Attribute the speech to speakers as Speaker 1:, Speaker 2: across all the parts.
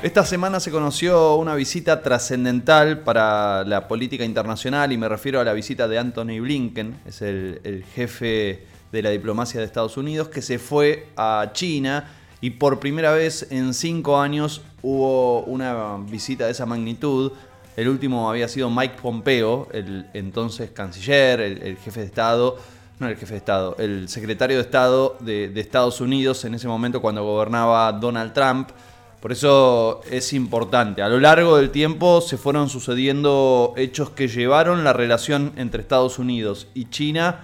Speaker 1: Esta semana se conoció una visita trascendental para la política internacional y me refiero a la visita de Anthony Blinken, es el, jefe de la diplomacia de Estados Unidos, que se fue a China y por primera vez en cinco años hubo una visita de esa magnitud. El último había sido Mike Pompeo, el entonces canciller, el, el jefe de Estado, no el jefe de Estado, el secretario de Estado de, de Estados Unidos en ese momento cuando gobernaba Donald Trump. Por eso es importante. A lo largo del tiempo se fueron sucediendo hechos que llevaron la relación entre Estados Unidos y China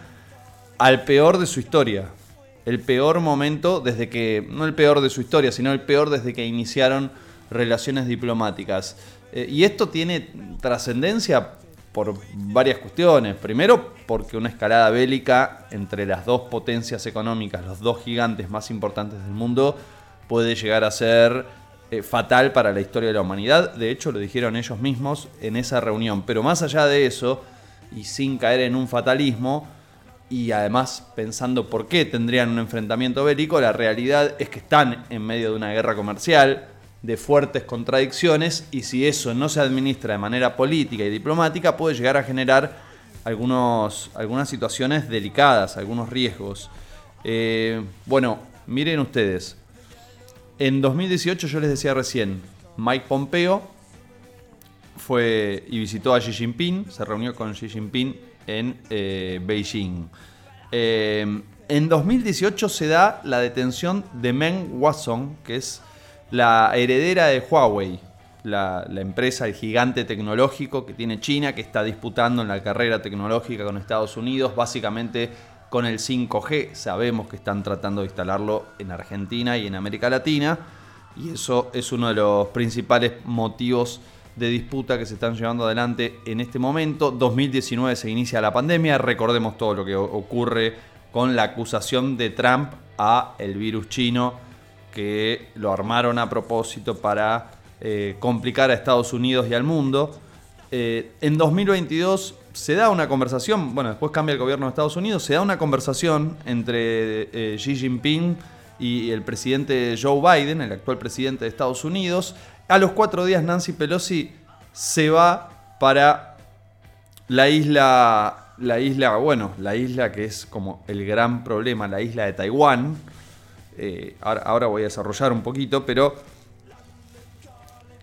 Speaker 1: al peor de su historia. El peor momento desde que, no el peor de su historia, sino el peor desde que iniciaron relaciones diplomáticas. Eh, y esto tiene trascendencia por varias cuestiones. Primero, porque una escalada bélica entre las dos potencias económicas, los dos gigantes más importantes del mundo, puede llegar a ser eh, fatal para la historia de la humanidad. De hecho, lo dijeron ellos mismos en esa reunión. Pero más allá de eso, y sin caer en un fatalismo, y además pensando por qué tendrían un enfrentamiento bélico, la realidad es que están en medio de una guerra comercial, de fuertes contradicciones, y si eso no se administra de manera política y diplomática, puede llegar a generar algunos, algunas situaciones delicadas, algunos riesgos. Eh, bueno, miren ustedes, en 2018 yo les decía recién, Mike Pompeo fue y visitó a Xi Jinping, se reunió con Xi Jinping en eh, Beijing. Eh, en 2018 se da la detención de Meng Watson, que es la heredera de Huawei, la, empresa, el gigante tecnológico que tiene China, que está disputando en la carrera tecnológica con Estados Unidos, básicamente con el 5G. Sabemos que están tratando de instalarlo en Argentina y en América Latina, y eso es uno de los principales motivos de disputa que se están llevando adelante en este momento. 2019 se inicia la pandemia, recordemos todo lo que ocurre con la acusación de Trump a el virus chino que lo armaron a propósito para eh, complicar a Estados Unidos y al mundo. Eh, en 2022 se da una conversación, bueno, después cambia el gobierno de Estados Unidos, se da una conversación entre eh, Xi Jinping y el presidente Joe Biden, el actual presidente de Estados Unidos. A los cuatro días Nancy Pelosi se va para la isla, la isla, bueno, la isla que es como el gran problema, la isla de Taiwán. Eh, ahora, ahora voy a desarrollar un poquito, pero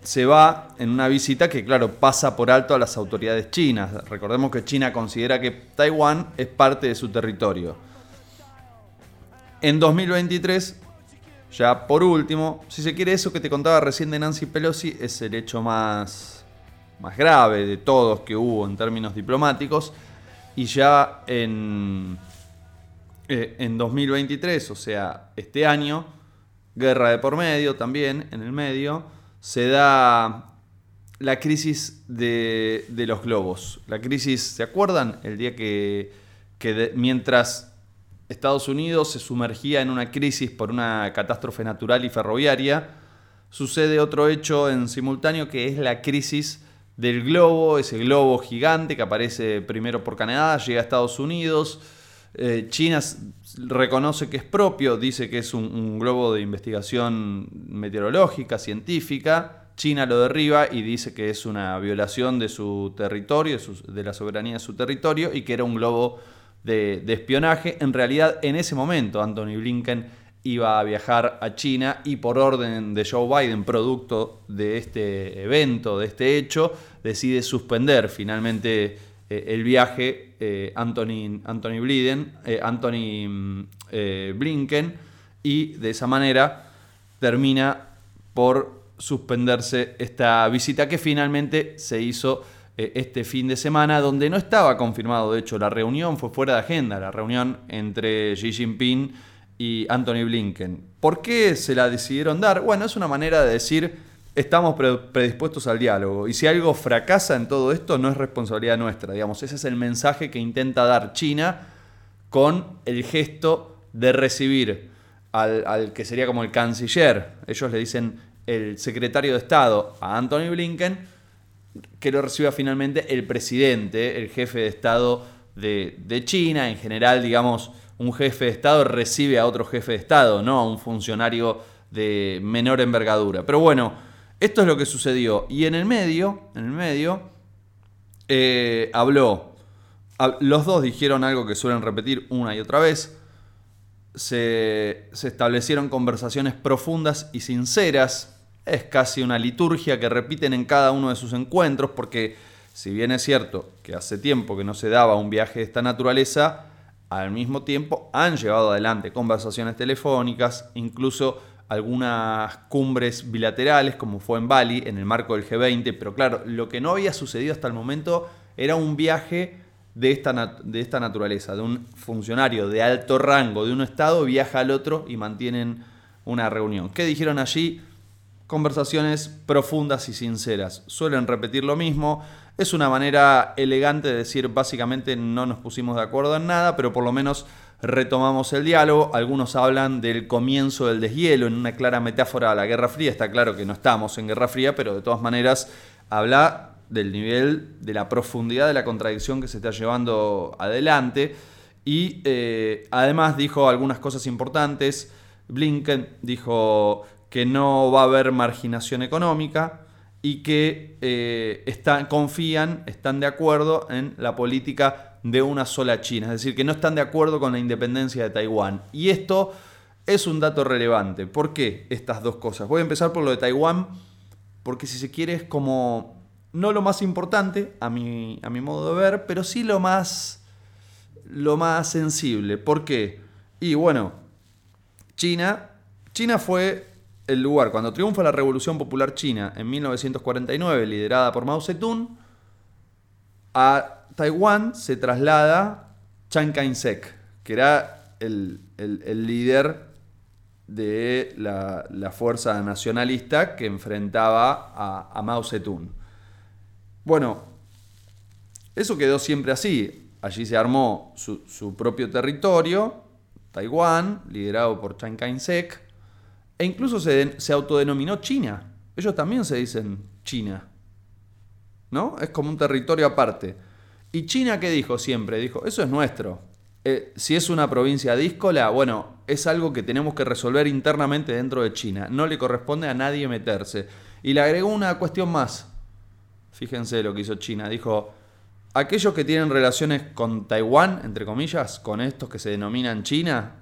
Speaker 1: se va en una visita que, claro, pasa por alto a las autoridades chinas. Recordemos que China considera que Taiwán es parte de su territorio. En 2023, ya por último, si se quiere eso que te contaba recién de Nancy Pelosi, es el hecho más, más grave de todos que hubo en términos diplomáticos. Y ya en, eh, en 2023, o sea, este año, guerra de por medio también, en el medio, se da la crisis de, de los globos. La crisis, ¿se acuerdan? El día que, que mientras Estados Unidos se sumergía en una crisis por una catástrofe natural y ferroviaria, sucede otro hecho en simultáneo que es la crisis del globo, ese globo gigante que aparece primero por Canadá, llega a Estados Unidos, eh, China reconoce que es propio, dice que es un, globo de investigación meteorológica, científica, China lo derriba y dice que es una violación de su territorio, de la soberanía de su territorio y que era un globo de, de, espionaje. En realidad, en ese momento, Anthony Blinken iba a viajar a China y por orden de Joe Biden, producto de este evento, de este hecho, decide suspender finalmente eh, el viaje eh, Anthony, Anthony, eh, Anthony eh, Blinken y de esa manera termina por suspenderse esta visita que finalmente se hizo este fin de semana, donde no estaba confirmado, de hecho, la reunión fue fuera de agenda, la reunión entre Xi Jinping y Anthony Blinken. ¿Por qué se la decidieron dar? Bueno, es una manera de decir, estamos predispuestos al diálogo, y si algo fracasa en todo esto, no es responsabilidad nuestra, digamos, ese es el mensaje que intenta dar China con el gesto de recibir al, al que sería como el canciller, ellos le dicen el secretario de Estado a Anthony Blinken, que lo reciba finalmente el presidente, el jefe de Estado de, de, China. En general, digamos, un jefe de Estado recibe a otro jefe de Estado, no a un funcionario de menor envergadura. Pero bueno, Esto es lo que sucedió. Y en el medio, en el medio, eh, habló. Los dos dijeron algo que suelen repetir una y otra vez. Se, se establecieron conversaciones profundas y sinceras. Es casi una liturgia que repiten en cada uno de sus encuentros porque si bien es cierto que hace tiempo que no se daba un viaje de esta naturaleza, al mismo tiempo han llevado adelante conversaciones telefónicas, incluso algunas cumbres bilaterales, como fue en Bali, en el marco del G20, pero claro, lo que no había sucedido hasta el momento era un viaje de esta, de esta naturaleza, de un funcionario de alto rango de un estado viaja al otro y mantienen una reunión. ¿Qué dijeron allí? Conversaciones profundas y sinceras. Suelen repetir lo mismo. Es una manera elegante de decir básicamente no nos pusimos de acuerdo en nada, pero por lo menos retomamos el diálogo. Algunos hablan del comienzo del deshielo en una clara metáfora a la Guerra Fría. Está claro que no estamos en Guerra Fría, pero de todas maneras habla del nivel, de la profundidad de la contradicción que se está llevando adelante. Y eh, además dijo algunas cosas importantes. Blinken dijo que no va a haber marginación económica y que eh, confían, están de acuerdo en la política de una sola China, es decir, que no están de acuerdo con la independencia de Taiwán. Y esto es un dato relevante. ¿Por qué estas dos cosas? Voy a empezar por lo de Taiwán, porque si se quiere es como, no lo más importante, a mi, a mi modo de ver, pero sí lo más, lo más sensible. ¿Por qué? Y bueno, China, China fue el lugar, cuando triunfa la Revolución Popular China en 1949, liderada por Mao Zedong, a Taiwán se traslada Chiang Kai-shek, que era el, líder de la, fuerza nacionalista que enfrentaba a, Mao Zedong. Bueno, eso quedó siempre así. Allí se armó su, propio territorio, Taiwán, liderado por Chiang Kai-shek, e incluso se, se autodenominó China. Ellos también se dicen China. ¿No? Es como un territorio aparte. ¿Y China qué dijo siempre? Dijo, eso es nuestro. Eh, si es una provincia díscola, bueno, es algo que tenemos que resolver internamente dentro de China. No le corresponde a nadie meterse. Y le agregó una cuestión más. Fíjense lo que hizo China. Dijo, aquellos que tienen relaciones con Taiwán, entre comillas, con estos que se denominan China,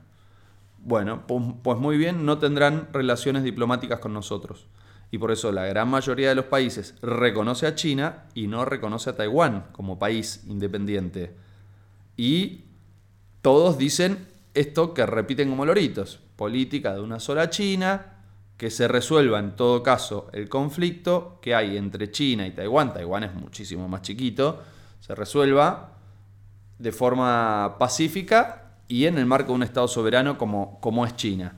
Speaker 1: bueno, pues, pues muy bien, no tendrán relaciones diplomáticas con nosotros. Y por eso la gran mayoría de los países reconoce a China y no reconoce a Taiwán como país independiente. Y todos dicen esto que repiten como loritos. Política de una sola China, que se resuelva en todo caso el conflicto que hay entre China y Taiwán. Taiwán es muchísimo más chiquito. Se resuelva de forma pacífica y en el marco de un Estado soberano como, como es China.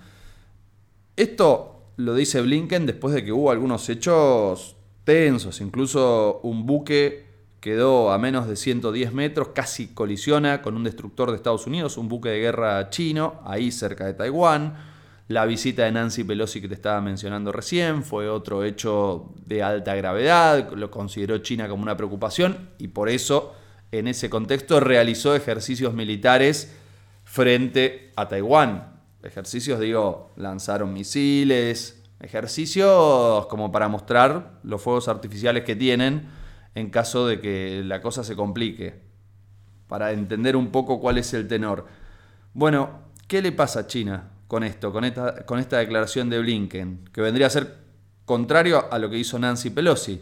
Speaker 1: Esto lo dice Blinken después de que hubo algunos hechos tensos, incluso un buque quedó a menos de 110 metros, casi colisiona con un destructor de Estados Unidos, un buque de guerra chino, ahí cerca de Taiwán. La visita de Nancy Pelosi que te estaba mencionando recién fue otro hecho de alta gravedad, lo consideró China como una preocupación y por eso en ese contexto realizó ejercicios militares frente a Taiwán. Ejercicios, digo, lanzaron misiles, ejercicios como para mostrar los fuegos artificiales que tienen en caso de que la cosa se complique, para entender un poco cuál es el tenor. Bueno, ¿qué le pasa a China con esto, con esta, con esta declaración de Blinken, que vendría a ser contrario a lo que hizo Nancy Pelosi?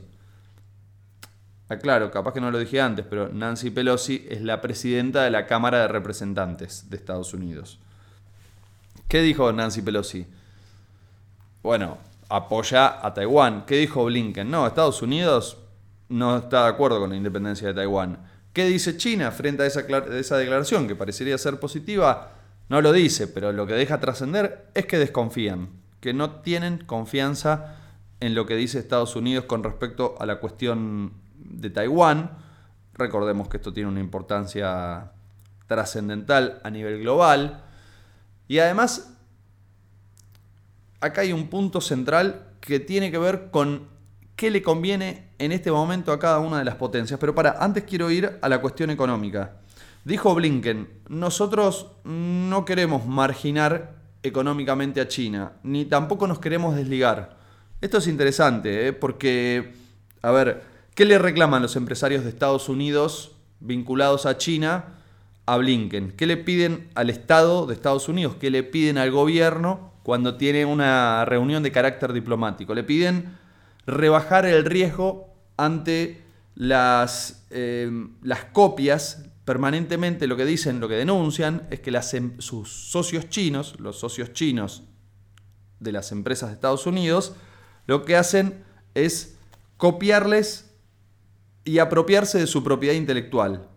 Speaker 1: Aclaro, capaz que no lo dije antes, pero Nancy Pelosi es la presidenta de la Cámara de Representantes de Estados Unidos. ¿Qué dijo Nancy Pelosi? Bueno, apoya a Taiwán. ¿Qué dijo Blinken? No, Estados Unidos no está de acuerdo con la independencia de Taiwán. ¿Qué dice China frente a esa, declaración que parecería ser positiva? No lo dice, pero lo que deja trascender es que desconfían, que no tienen confianza en lo que dice Estados Unidos con respecto a la cuestión de Taiwán. Recordemos que esto tiene una importancia trascendental a nivel global. Y además, acá hay un punto central que tiene que ver con qué le conviene en este momento a cada una de las potencias. Pero para, antes quiero ir a la cuestión económica. Dijo Blinken, nosotros no queremos marginar económicamente a China, ni tampoco nos queremos desligar. Esto es interesante, ¿eh? porque, a ver, ¿qué le reclaman los empresarios de Estados Unidos vinculados a China a Blinken? ¿Qué le piden al Estado de Estados Unidos? ¿Qué le piden al gobierno cuando tiene una reunión de carácter diplomático? Le piden rebajar el riesgo ante las, eh, las copias permanentemente lo que dicen, lo que denuncian, es que em, sus socios chinos, los socios chinos de las empresas de Estados Unidos, lo que hacen es copiarles y apropiarse de su propiedad intelectual.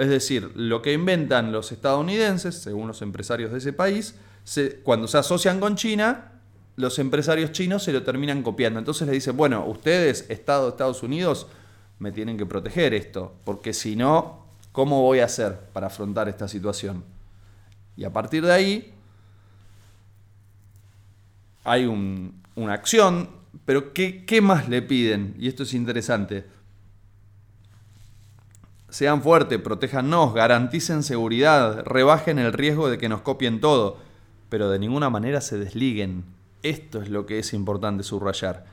Speaker 1: Es decir, lo que inventan los estadounidenses, según los empresarios de ese país, cuando se asocian con China, los empresarios chinos se lo terminan copiando. Entonces le dicen, bueno, ustedes, Estado de Estados Unidos, me tienen que proteger esto, porque si no, ¿cómo voy a hacer para afrontar esta situación? Y a partir de ahí hay una acción, pero ¿qué, ¿qué más le piden? Y esto es interesante. Sean fuertes, protéjanos, garanticen seguridad, rebajen el riesgo de que nos copien todo, pero de ninguna manera se desliguen. Esto es lo que es importante subrayar.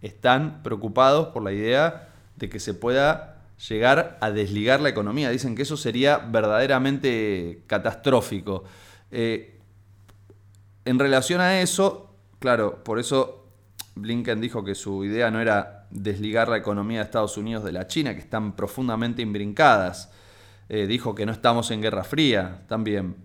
Speaker 1: Están preocupados por la idea de que se pueda llegar a desligar la economía. Dicen que eso sería verdaderamente catastrófico. Eh, en relación a eso, claro, por eso Blinken dijo que su idea no era desligar la economía de Estados Unidos de la China, que están profundamente imbrincadas. Eh, dijo que no estamos en guerra fría también.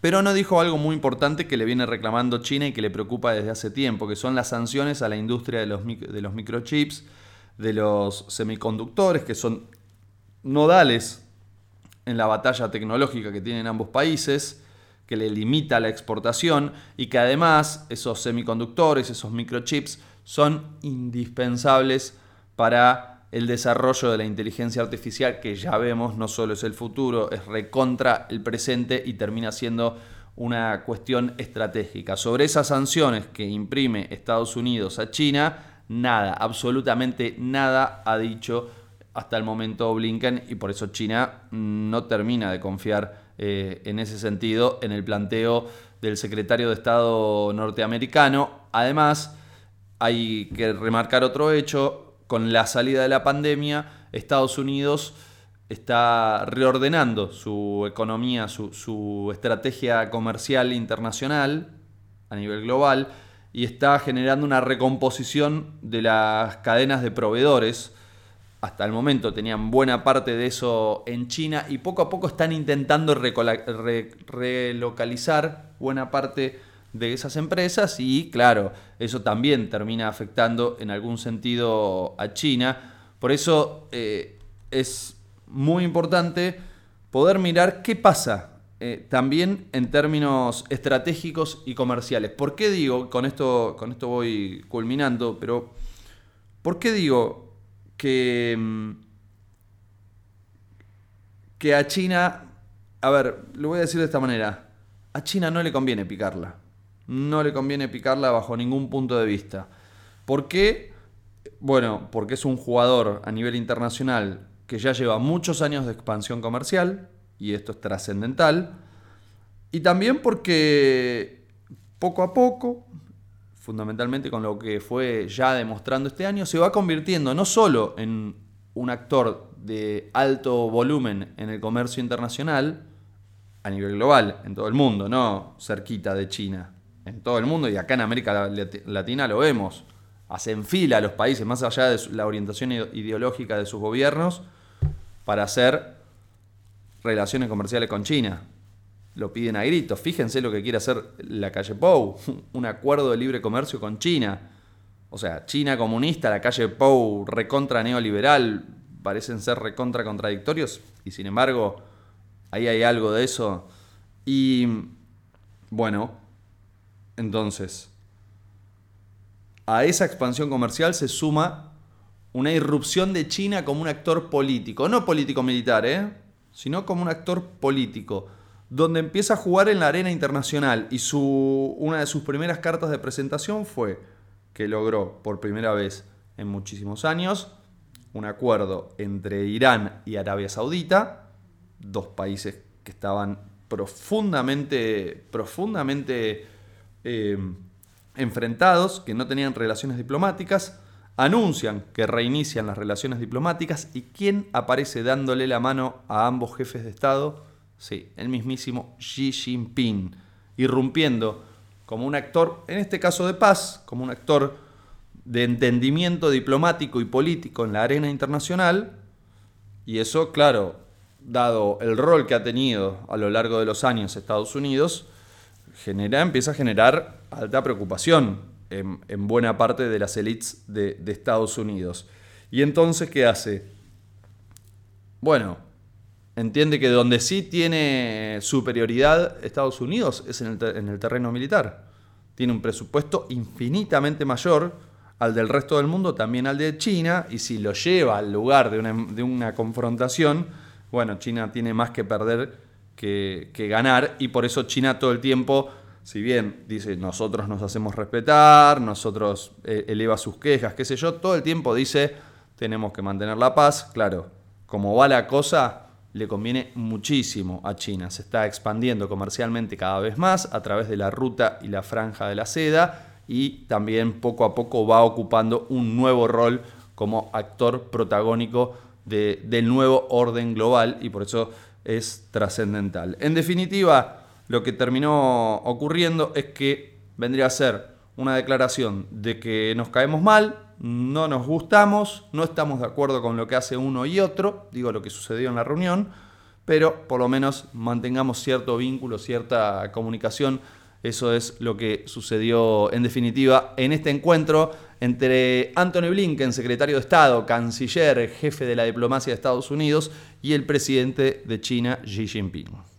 Speaker 1: Pero no dijo algo muy importante que le viene reclamando China y que le preocupa desde hace tiempo, que son las sanciones a la industria de los, de los microchips de los semiconductores, que son nodales en la batalla tecnológica que tienen ambos países, que le limita la exportación y que además esos semiconductores, esos microchips, son indispensables para el desarrollo de la inteligencia artificial, que ya vemos no solo es el futuro, es recontra el presente y termina siendo una cuestión estratégica. Sobre esas sanciones que imprime Estados Unidos a China, nada, absolutamente nada ha dicho hasta el momento Blinken y por eso China no termina de confiar eh, en ese sentido en el planteo del secretario de Estado norteamericano. Además, hay que remarcar otro hecho, con la salida de la pandemia, Estados Unidos está reordenando su economía, su, su estrategia comercial internacional a nivel global y está generando una recomposición de las cadenas de proveedores. Hasta el momento tenían buena parte de eso en China y poco a poco están intentando relocalizar buena parte de esas empresas y claro, eso también termina afectando en algún sentido a China. Por eso eh, es muy importante poder mirar qué pasa eh, también en términos estratégicos y comerciales. ¿Por qué digo, con esto, con esto voy culminando, pero ¿por qué digo que, mm, que a China, a ver, lo voy a decir de esta manera, a China no le conviene picarla, no le conviene picarla bajo ningún punto de vista. ¿Por qué? Bueno, porque es un jugador a nivel internacional que ya lleva muchos años de expansión comercial, y esto es trascendental. Y también porque poco a poco, fundamentalmente con lo que fue ya demostrando este año, se va convirtiendo no solo en un actor de alto volumen en el comercio internacional, a nivel global, en todo el mundo, no cerquita de China, en todo el mundo y acá en América Latina lo vemos. Hacen fila los países, más allá de la orientación ideológica de sus gobiernos, para hacer relaciones comerciales con China. Lo piden a gritos. Fíjense lo que quiere hacer la calle Pou, un acuerdo de libre comercio con China. O sea, China comunista, la calle Pou recontra neoliberal, parecen ser recontra contradictorios y sin embargo ahí hay algo de eso. Y bueno, entonces, a esa expansión comercial se suma una irrupción de China como un actor político, no político militar, ¿eh? sino como un actor político, donde empieza a jugar en la arena internacional y su, una de sus primeras cartas de presentación fue que logró por primera vez en muchísimos años un acuerdo entre Irán y Arabia Saudita, dos países que estaban profundamente, profundamente eh, enfrentados, que no tenían relaciones diplomáticas, anuncian que reinician las relaciones diplomáticas y ¿quién aparece dándole la mano a ambos jefes de Estado? Sí, el mismísimo Xi Jinping, irrumpiendo como un actor, en este caso de paz, como un actor de entendimiento diplomático y político en la arena internacional, y eso, claro, dado el rol que ha tenido a lo largo de los años Estados Unidos, genera, empieza a generar alta preocupación en, buena parte de las élites de, Estados Unidos. Y entonces, ¿qué hace? Bueno, entiende que donde sí tiene superioridad Estados Unidos es en el, terreno militar. Tiene un presupuesto infinitamente mayor al del resto del mundo, también al de China, y si lo lleva al lugar de una, de una confrontación, bueno, China tiene más que perder que, que ganar, y por eso China todo el tiempo si bien dice nosotros nos hacemos respetar, nosotros eh, eleva sus quejas, qué sé yo, todo el tiempo dice tenemos que mantener la paz, claro, como va la cosa, le conviene muchísimo a China, se está expandiendo comercialmente cada vez más a través de la ruta y la franja de la seda y también poco a poco va ocupando un nuevo rol como actor protagónico del nuevo orden global y por eso es trascendental. En definitiva, lo que terminó ocurriendo es que vendría a ser una declaración de que nos caemos mal, no nos gustamos, no estamos de acuerdo con lo que hace uno y otro, digo lo que sucedió en la reunión, pero por lo menos mantengamos cierto vínculo, cierta comunicación. Eso es lo que sucedió en definitiva en este encuentro entre Anthony Blinken, secretario de Estado, canciller, jefe de la diplomacia de Estados Unidos, y el presidente de China, Xi Jinping.